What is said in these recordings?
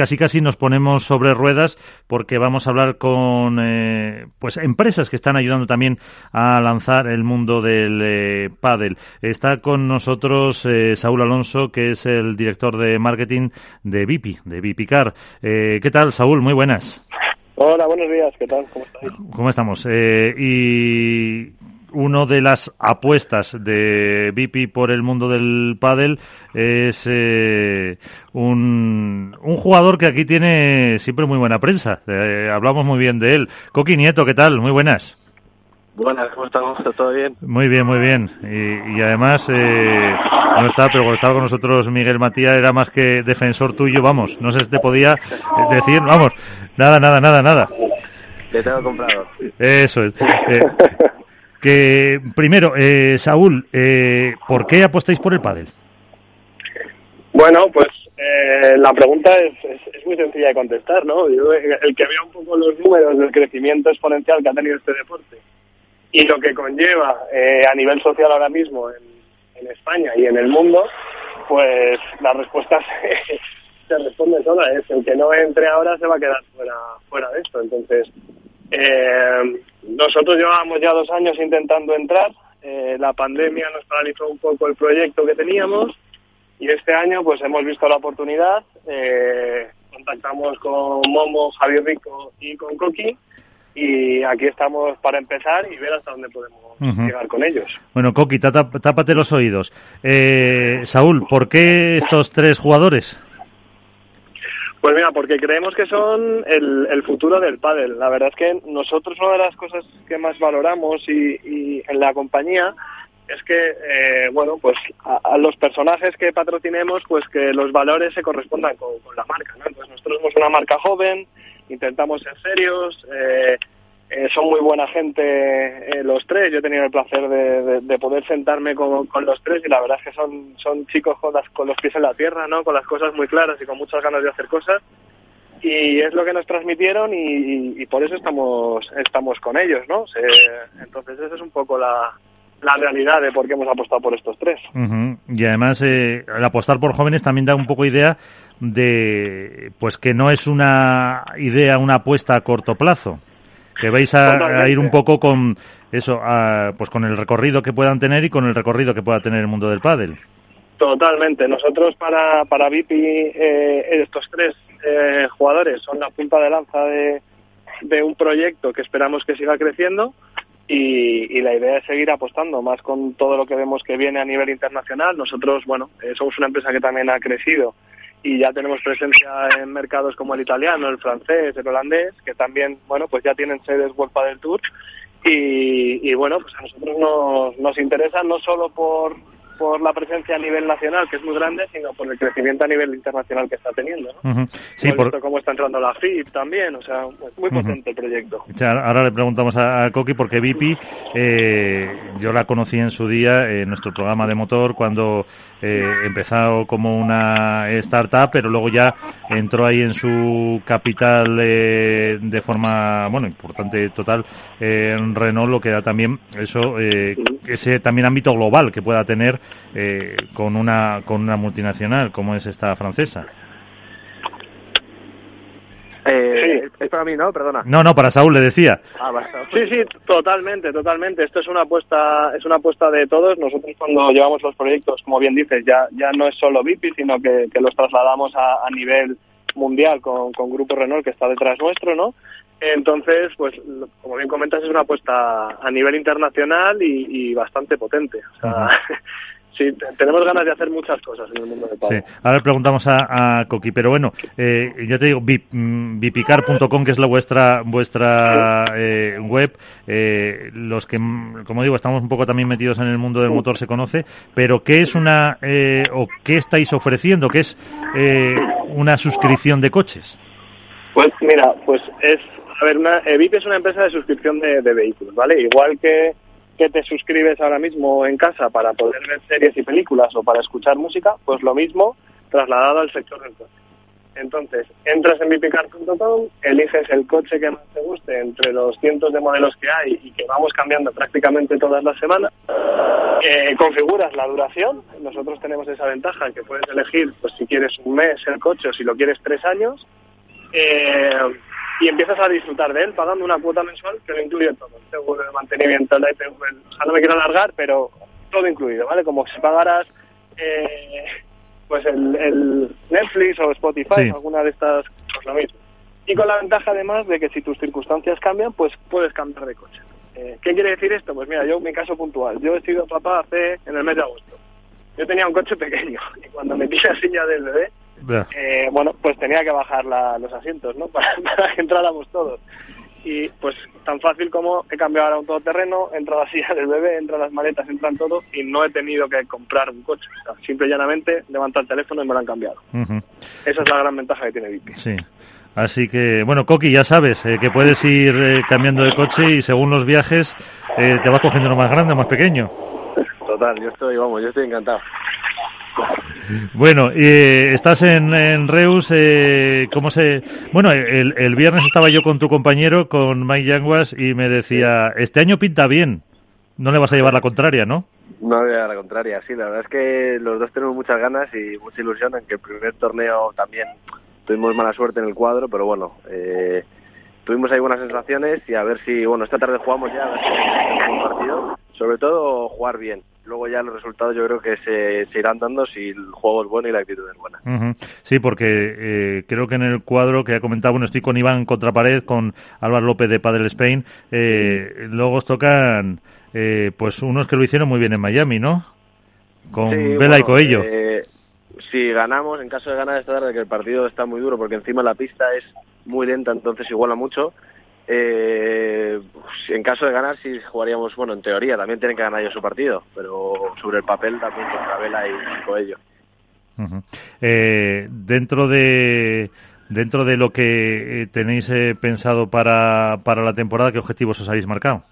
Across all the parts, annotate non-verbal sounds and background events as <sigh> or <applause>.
casi casi nos ponemos sobre ruedas porque vamos a hablar con eh, pues empresas que están ayudando también a lanzar el mundo del eh, pádel. Está con nosotros eh, Saúl Alonso, que es el director de marketing de Vipi, de Vipicar. Eh, ¿Qué tal, Saúl? Muy buenas. Hola, buenos días. ¿Qué tal? ¿Cómo estáis? ¿Cómo estamos? Eh, y una de las apuestas de Vipi por el mundo del pádel es eh, un, un, jugador que aquí tiene siempre muy buena prensa. Eh, hablamos muy bien de él. Coqui Nieto, ¿qué tal? Muy buenas. Buenas, ¿cómo estamos? ¿Todo bien? Muy bien, muy bien. Y, y además, eh, no está, pero cuando estaba con nosotros Miguel Matías era más que defensor tuyo, vamos. No sé si te podía decir, vamos, nada, nada, nada, nada. Le tengo comprado. Eso es. Eh, que primero, eh, Saúl, eh, ¿por qué apostáis por el pádel? Bueno, pues eh, la pregunta es, es, es, muy sencilla de contestar, ¿no? Yo, el que vea un poco los números del crecimiento exponencial que ha tenido este deporte y lo que conlleva eh, a nivel social ahora mismo en, en, España y en el mundo, pues la respuesta se, <laughs> se responde sola. Es el que no entre ahora se va a quedar fuera, fuera de esto. Entonces, eh, nosotros llevábamos ya dos años intentando entrar. Eh, la pandemia nos paralizó un poco el proyecto que teníamos y este año pues hemos visto la oportunidad. Eh, contactamos con Momo, Javier Rico y con Coqui y aquí estamos para empezar y ver hasta dónde podemos uh -huh. llegar con ellos. Bueno, Coqui, tápate los oídos. Eh, Saúl, ¿por qué estos tres jugadores? Pues mira, porque creemos que son el, futuro del pádel. La verdad es que nosotros una de las cosas que más valoramos y, y en la compañía es que, eh, bueno, pues a, los personajes que patrocinemos, pues que los valores se correspondan con, con, la marca, ¿no? Entonces nosotros somos una marca joven, intentamos ser serios, eh, eh, son muy buena gente eh, los tres. Yo he tenido el placer de, de, de poder sentarme con, los tres y la verdad es que son, son chicos con, las, con los pies en la tierra, ¿no? Con las cosas muy claras y con muchas ganas de hacer cosas. Y es lo que nos transmitieron y, por eso estamos, estamos con ellos, ¿no? Entonces esa es un poco la, la realidad de por qué hemos apostado por estos tres. Y además, eh, el apostar por jóvenes también da un poco idea de, pues que no es una idea, una apuesta a corto plazo, que vais a, a ir un poco con eso, a, pues con el recorrido que puedan tener y con el recorrido que pueda tener el mundo del pádel. Totalmente. Nosotros para para Vipi eh, estos tres eh, jugadores son la punta de lanza de, de un proyecto que esperamos que siga creciendo y, y, la idea es seguir apostando más con todo lo que vemos que viene a nivel internacional. Nosotros, bueno, eh, somos una empresa que también ha crecido y ya tenemos presencia en mercados como el italiano, el francés, el holandés, que también, bueno, pues ya tienen sedes World del Tour y, y, bueno, pues a nosotros nos, nos interesa no solo por por la presencia a nivel nacional, que es muy grande, sino por el crecimiento a nivel internacional que está teniendo. ¿no? Uh -huh. Sí, por... cómo está entrando la FIP también, o sea, muy potente uh -huh. el proyecto. Ahora le preguntamos a, a Coqui, porque Vipi, eh, yo la conocí en su día en nuestro programa de motor, cuando eh, empezó como una startup, pero luego ya entró ahí en su capital eh, de forma, bueno, importante total, en Renault, lo que da también eso, ese también ámbito global que pueda tener eh, con una con una multinacional como es esta francesa. Eh, sí. Es para mí, ¿no? Perdona. No, no, para Saúl le decía. Ah, sí, sí, totalmente, totalmente. Esto es una apuesta, es una apuesta de todos. Nosotros cuando llevamos los proyectos, como bien dices, ya ya no es solo VIP, sino que, que los trasladamos a, a nivel mundial con, con Grupo Renault que está detrás nuestro, ¿no? Entonces, pues, como bien comentas, es una apuesta a nivel internacional y, y bastante potente. O sea, uh <laughs> -huh. Sí, tenemos ganas de hacer muchas cosas en el mundo del pádel. Sí. Ahora preguntamos a, a Coqui, pero bueno, eh, ya te digo, bipicar.com, que es la vuestra vuestra eh, web, eh, los que, como digo, estamos un poco también metidos en el mundo del motor se conoce, pero ¿qué es una, eh, o qué estáis ofreciendo? ¿Qué es eh, una suscripción de coches? Pues mira, pues es a ver, una, eh, VIP es una empresa de suscripción de, de, vehículos, ¿vale? Igual que, que te suscribes ahora mismo en casa para poder ver series y películas o para escuchar música, pues lo mismo trasladado al sector del coche. Entonces, entras en vpcar.com, eliges el coche que más te guste entre los cientos de modelos que hay y que vamos cambiando prácticamente todas las semanas. Eh, configuras la duración. Nosotros tenemos esa ventaja que puedes elegir pues si quieres un mes el coche o si lo quieres tres años. Eh, y empiezas a disfrutar de él pagando una cuota mensual que lo incluye todo. El seguro de mantenimiento, la IPV, o sea, no me quiero alargar, pero todo incluido, ¿vale? Como si pagaras eh, pues el, Netflix o Spotify, alguna de estas, pues lo mismo. Y con la ventaja además de que si tus circunstancias cambian, pues puedes cambiar de coche. Eh, ¿Qué quiere decir esto? Pues mira, yo mi caso puntual, yo he sido papá hace en el mes de agosto. Yo tenía un coche pequeño <laughs> y cuando metí la silla del bebé, eh, bueno, pues tenía que bajar los asientos, ¿no? <laughs> Para, para que entráramos todos y pues tan fácil como he cambiado ahora un todoterreno, entra la <laughs> silla del bebé, entra las maletas, entran todo y no he tenido que comprar un coche. simple y llanamente levanto el teléfono y me lo han cambiado. Esa es la gran ventaja que tiene VIP. Sí. Así que, bueno, Coqui, ya sabes eh, que puedes ir eh, cambiando de coche y según los viajes eh, te vas cogiendo uno más grande o más pequeño. Total, yo estoy, vamos, yo estoy encantado. Bueno, eh, estás en, Reus, eh, ¿cómo se...? Bueno, el, el, viernes estaba yo con tu compañero, con Mike Yanguas, y me decía, este año pinta bien, no le vas a llevar la contraria, ¿no? No le voy a la contraria, sí, la verdad es que los dos tenemos muchas ganas y mucha ilusión en que el primer torneo también tuvimos mala suerte en el cuadro, pero bueno, eh, tuvimos ahí buenas sensaciones y a ver si, bueno, esta tarde jugamos ya, a ver si partido, sobre todo jugar bien, luego ya los resultados yo creo que se, irán dando si el juego es bueno y la actitud es buena. Sí, porque eh, creo que en el cuadro que ha comentado, bueno, estoy con Iván Contrapared, con Álvaro López de Padel Spain, eh, luego os tocan eh, pues unos que lo hicieron muy bien en Miami, ¿no? Con Vela y Coello. Eh, si ganamos, en caso de ganar esta tarde, que el partido está muy duro porque encima la pista es muy lenta, entonces iguala mucho eh, en caso de ganar, sí jugaríamos, bueno, en teoría también tienen que ganar ellos su partido, pero sobre el papel también contra Vela y Coello. eh, dentro de dentro de lo que eh, tenéis eh, pensado para, para la temporada, ¿qué objetivos os habéis marcado?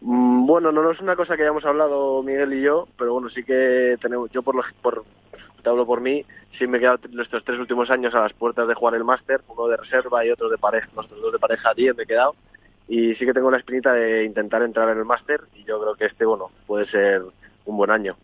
Mm, bueno, no, no es una cosa que hayamos hablado Miguel y yo, pero bueno, sí que tenemos, yo por, lo, por te hablo por mí, sí me he quedado estos tres últimos años a las puertas de jugar el máster, uno de reserva y otro de pareja, nosotros dos de pareja 10 me he quedado, y sí que tengo la espinita de intentar entrar en el máster, y yo creo que este, bueno, puede ser un buen año.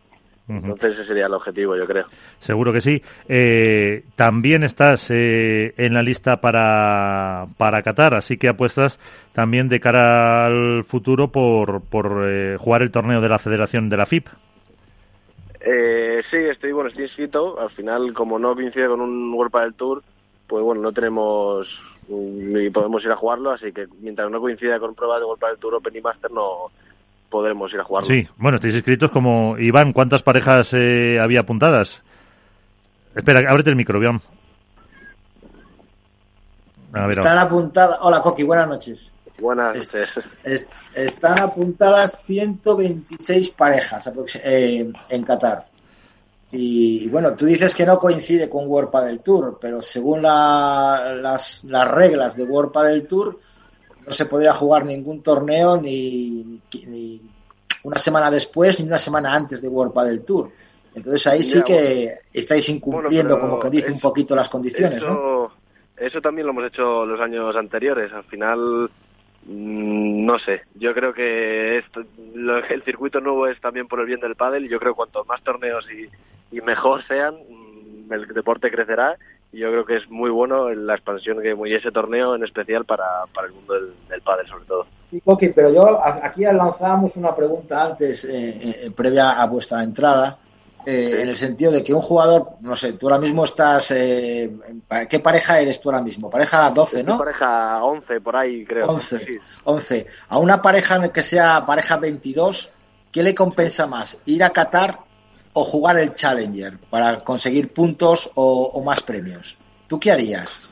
Entonces ese sería el objetivo, yo creo. Seguro que sí. Eh, también estás eh, en la lista para, para Qatar, así que apuestas también de cara al futuro por, por eh, jugar el torneo de la Federación de la FIP. Eh, sí, estoy, bueno, estoy inscrito. Al final, como no coincide con un World del Tour, pues bueno, no tenemos ni podemos ir a jugarlo, así que mientras no coincida con pruebas de World del Tour Open y Master no podremos ir a jugarlo. Sí, bueno, estáis inscritos como Iván, ¿cuántas parejas eh, había apuntadas? Espera, ábrete el micro, Iván. Están apuntadas. Hola, Coqui, buenas noches. Buenas noches. Están apuntadas 126 parejas eh, en Qatar. Y bueno, tú dices que no coincide con World del Tour, pero según las, las, reglas de World del Tour, no se podría jugar ningún torneo ni, ni, una semana después ni una semana antes de World del Tour. Entonces ahí sí que estáis incumpliendo, como que dice un poquito las condiciones, eso, ¿no? Eso también lo hemos hecho los años anteriores. Al final no sé, yo creo que esto, el circuito nuevo es también por el bien del pádel y yo creo que cuanto más torneos y, mejor sean, mm, el deporte crecerá y yo creo que es muy bueno la expansión que y ese torneo en especial para, el mundo del, del pádel sobre todo. Ok, pero yo aquí lanzábamos una pregunta antes, eh, eh, previa a vuestra entrada, eh, en el sentido de que un jugador, no sé, tú ahora mismo estás, eh, ¿qué pareja eres tú ahora mismo? Pareja 12, ¿no? Pareja 11, por ahí creo. 11, 11. A una pareja que sea pareja 22, ¿qué le compensa más? ¿Ir a Qatar o jugar el Challenger para conseguir puntos o, más premios? ¿Tú qué harías?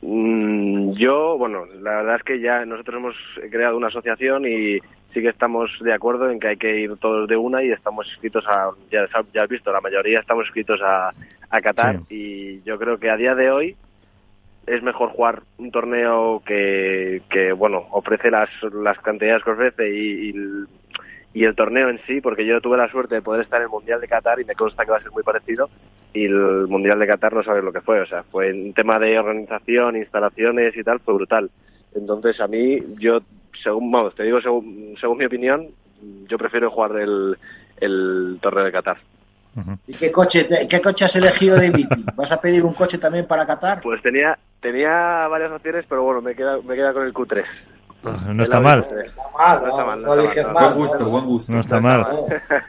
Mm, yo, bueno, la verdad es que ya nosotros hemos creado una asociación y sí que estamos de acuerdo en que hay que ir todos de una y estamos inscritos a, ya, ya has visto, la mayoría estamos inscritos a, a Qatar y yo creo que a día de hoy es mejor jugar un torneo que, que bueno, ofrece las, las cantidades que ofrece y, y el torneo en sí, porque yo tuve la suerte de poder estar en el Mundial de Qatar y me consta que va a ser muy parecido y el Mundial de Qatar no sabes lo que fue, o sea, fue en tema de organización, instalaciones y tal, fue brutal. Entonces a mí, yo, según, vamos, te digo, según, según mi opinión, yo prefiero jugar el, el torneo de Qatar. ¿Y qué coche, qué coche has elegido de? ¿Vas a pedir un coche también para Qatar? Pues tenía tenía varias opciones, pero bueno, me queda, me queda con el Q3. No está mal. No está mal, no, está mal, no no está mal. Buen gusto, buen gusto. No está mal.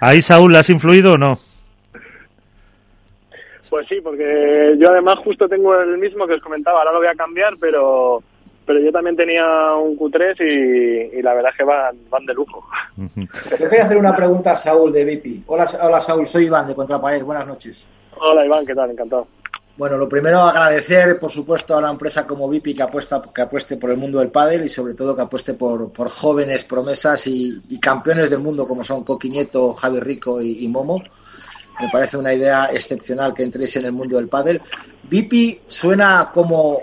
¿Ahí Saúl has influido o no? Pues sí, porque yo además justo tengo el mismo que os comentaba, ahora lo voy a cambiar, pero pero yo también tenía un Q3 y, y la verdad es que van, van de lujo. Yo quería hacer una pregunta a Saúl de VIP. Hola, hola Saúl, soy Iván de Contrapared. Buenas noches. Hola Iván, ¿qué tal? Encantado. Bueno, lo primero agradecer, por supuesto, a una empresa como VIP que apuesta, que apueste por el mundo del pádel y sobre todo que apueste por, por jóvenes promesas y, y campeones del mundo como son Coqui Nieto, Javi Rico y, y Momo. Me parece una idea excepcional que entréis en el mundo del pádel. VIP suena como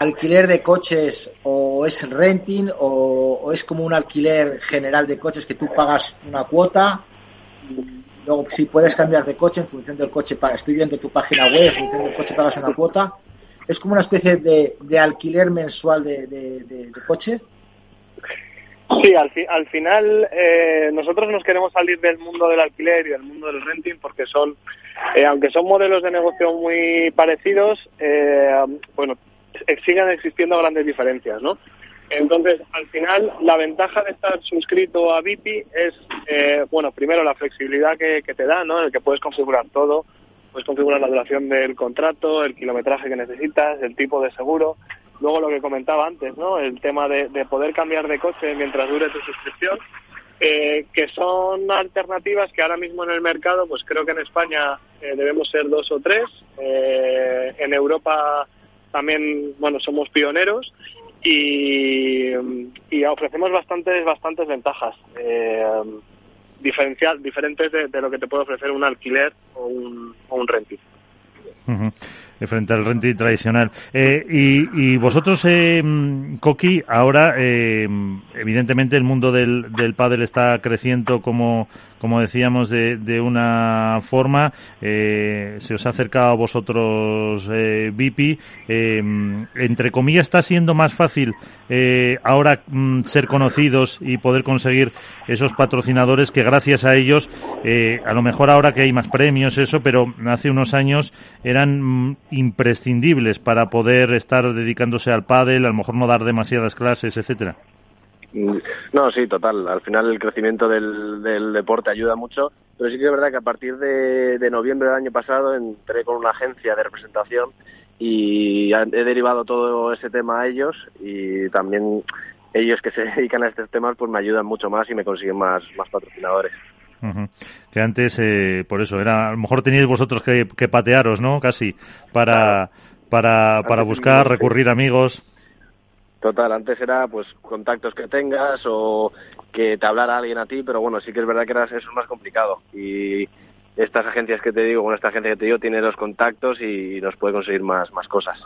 alquiler de coches o es renting o, es como un alquiler general de coches que tú pagas una cuota y luego si puedes cambiar de coche en función del coche, estoy viendo tu página web, en función del coche pagas una cuota. Es como una especie de, de alquiler mensual de- de coches. Sí, al, fi- al final eh, nosotros nos queremos salir del mundo del alquiler y del mundo del renting porque son, eh, aunque son modelos de negocio muy parecidos, eh, bueno, ex- siguen existiendo grandes diferencias, ¿no? Entonces, al final, la ventaja de estar suscrito a VIP es, eh, bueno, primero la flexibilidad que, te da, ¿no? El que puedes configurar todo, puedes configurar la duración del contrato, el kilometraje que necesitas, el tipo de seguro. Luego lo que comentaba antes, ¿no? El tema de, de poder cambiar de coche mientras dure tu suscripción, eh, que son alternativas que ahora mismo en el mercado, pues creo que en España eh, debemos ser dos o tres. Eh, en Europa también, bueno, somos pioneros y, y ofrecemos bastantes, bastantes ventajas. Eh, diferencial, diferentes de, lo que te puede ofrecer un alquiler o un, o un renting. Frente al renting tradicional. Eh, y, y vosotros, eh, Coqui, ahora, eh, evidentemente, el mundo del, del pádel está creciendo, como, como decíamos, de, de una forma. Eh, se os ha acercado a vosotros, eh, Vipi. Eh, entre comillas, está siendo más fácil eh, ahora mm, ser conocidos y poder conseguir esos patrocinadores que, gracias a ellos, eh, a lo mejor ahora que hay más premios, eso, pero hace unos años eran mm, imprescindibles para poder estar dedicándose al pádel, a lo mejor no dar demasiadas clases, etcétera. Mm, No, sí, total. Al final el crecimiento del, deporte ayuda mucho, pero sí que es verdad que a partir de, de noviembre del año pasado entré con una agencia de representación y he derivado todo ese tema a ellos y también ellos que se <laughs> dedican a estos temas pues me ayudan mucho más y me consiguen más, más patrocinadores. Que antes, eh, por eso, era a lo mejor teníais vosotros que, que patearos, ¿no? Casi, para, para, para buscar, recurrir a amigos. Total, antes era pues contactos que tengas o que te hablara alguien a ti, pero bueno, sí que es verdad que era, eso es más complicado. Y estas agencias que te digo, bueno, esta agencia que te digo tiene los contactos y nos puede conseguir más, más cosas.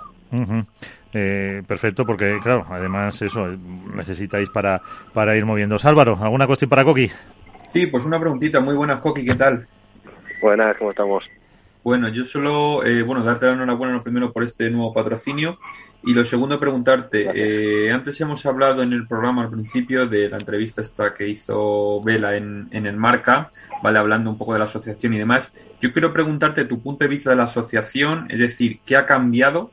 Eh, perfecto, porque, claro, además, eso, eh, necesitáis para, para ir moviéndose. Álvaro, ¿alguna cuestión para Coqui? Sí, pues una preguntita. Muy buenas, Coqui, ¿qué tal? Buenas, ¿cómo estamos? Bueno, yo solo, eh, bueno, darte la enhorabuena lo primero por este nuevo patrocinio y lo segundo preguntarte, eh, antes hemos hablado en el programa al principio de la entrevista esta que hizo Vela en, en el Marca, vale, hablando un poco de la asociación y demás. Yo quiero preguntarte tu punto de vista de la asociación, es decir, ¿qué ha cambiado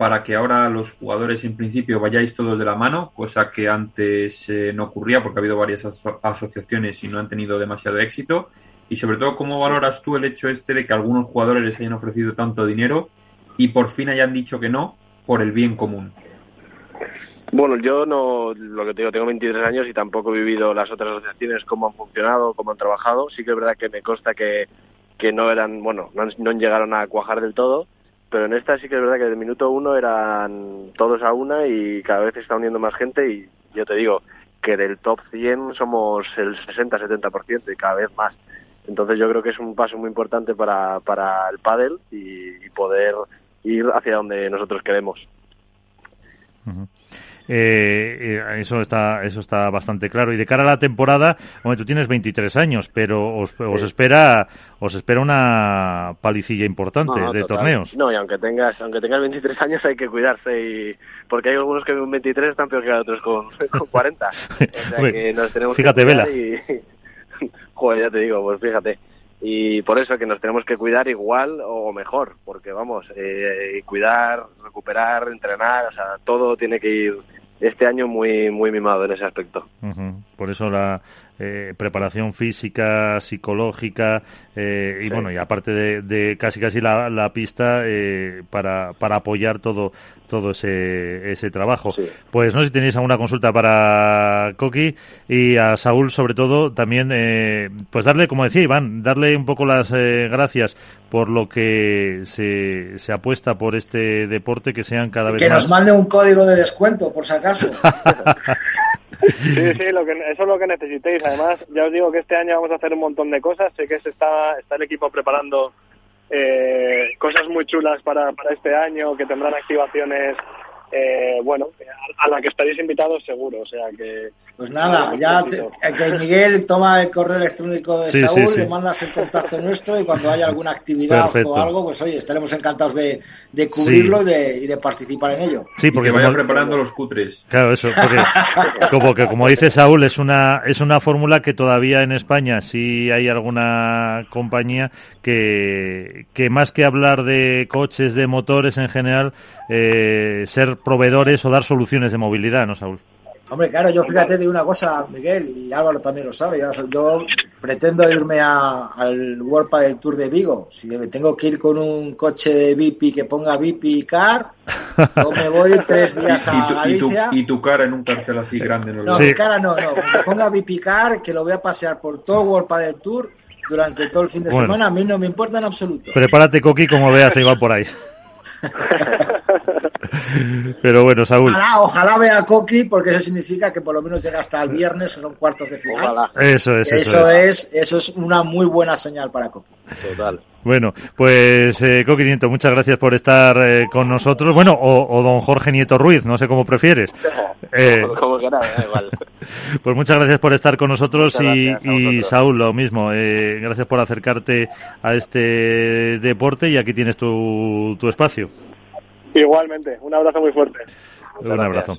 para que ahora los jugadores en principio vayáis todos de la mano, cosa que antes eh, no ocurría porque ha habido varias aso- asociaciones y no han tenido demasiado éxito? Y sobre todo, ¿cómo valoras tú el hecho este de que algunos jugadores les hayan ofrecido tanto dinero y por fin hayan dicho que no por el bien común? Bueno, yo no, lo que te digo, tengo 23 años y tampoco he vivido las otras asociaciones, cómo han funcionado, cómo han trabajado. Sí que es verdad que me consta que, que no eran, bueno, no, no llegaron a cuajar del todo, pero en esta sí que es verdad que desde el minuto uno eran todos a una y cada vez se está uniendo más gente y yo te digo que del top 100 somos el 60-70% y cada vez más. Entonces yo creo que es un paso muy importante para, para el pádel y, poder ir hacia donde nosotros queremos. Eh, eso está eso está bastante claro. Y de cara a la temporada, bueno, tú tienes 23 años, pero os, os espera os espera una palicilla importante de torneos. No, y aunque tengas aunque tengas 23 años hay que cuidarse y porque hay algunos que con 23 están peor que otros con, <laughs> con 40. O sea <laughs> que nos tenemos fíjate, que Vela. Y... <laughs> Joder, ya te digo, pues fíjate. Y por eso que nos tenemos que cuidar igual o mejor, porque vamos, eh, cuidar, recuperar, entrenar, o sea, todo tiene que ir este año muy muy mimado en ese aspecto. Por eso la eh, preparación física, psicológica eh, y Sí. bueno, y aparte de, de casi casi la, la pista eh, para, para apoyar todo todo ese, ese trabajo. Sí. Pues no sé si tenéis alguna consulta para Coqui y a Saúl sobre todo también eh, pues darle, como decía Iván, darle un poco las eh, gracias por lo que se, se apuesta por este deporte que sean cada vez Que más nos mande un código de descuento, por si acaso. <laughs> Sí, sí, lo que, eso es lo que necesitéis. Además, ya os digo que este año vamos a hacer un montón de cosas. Sé que se está, está el equipo preparando eh, cosas muy chulas para, para este año, que tendrán activaciones, eh, bueno, a, a la que estaréis invitados seguro. O sea que. Pues nada, ya te- que Miguel toma el correo electrónico de Sí, Saúl, sí, sí. le mandas el contacto nuestro y cuando haya alguna actividad Perfecto. o algo, pues oye, estaremos encantados de, de cubrirlo y, de, y de participar en ello. Sí, Y porque que vaya como- preparando los cutres. Claro, eso, porque <laughs> como que como dice Saúl, es una es una fórmula que todavía en España sí hay alguna compañía que, que más que hablar de coches, de motores en general, eh, ser proveedores o dar soluciones de movilidad, ¿no, Saúl? Hombre, claro, yo fíjate de una cosa, Miguel, y Álvaro también lo sabe, yo, yo pretendo irme a- al World del Tour de Vigo. Si me tengo que ir con un coche de VIP que ponga VIP Car, yo me voy tres <laughs> Y, días a y tu, y, tu, Galicia. y tu cara en un cartel así grande. No, lo No, Sí. mi cara no, no. Que ponga VIP Car, que lo voy a pasear por todo el World del Tour durante todo el fin de Bueno. semana. A mí no me importa en absoluto. Prepárate, Coqui, como veas, se va por ahí. <laughs> Pero bueno, Saúl, Ojalá, ojalá vea a Coqui, porque eso significa que por lo menos llega hasta el viernes, que son cuartos de final. Ojalá, eso es, eso Eso es. es, eso es una muy buena señal para Coqui. total. Bueno, pues eh, Coqui Nieto, muchas gracias por estar eh, con nosotros. Bueno, o, o don Jorge Nieto Ruiz, no sé cómo prefieres. Eh, <laughs> Como que nada, da igual. <laughs> Pues muchas gracias por estar con nosotros y, y. Saúl, lo mismo. Eh, gracias por acercarte a este deporte y aquí tienes tu, tu espacio. Igualmente, un abrazo muy fuerte. Un abrazo.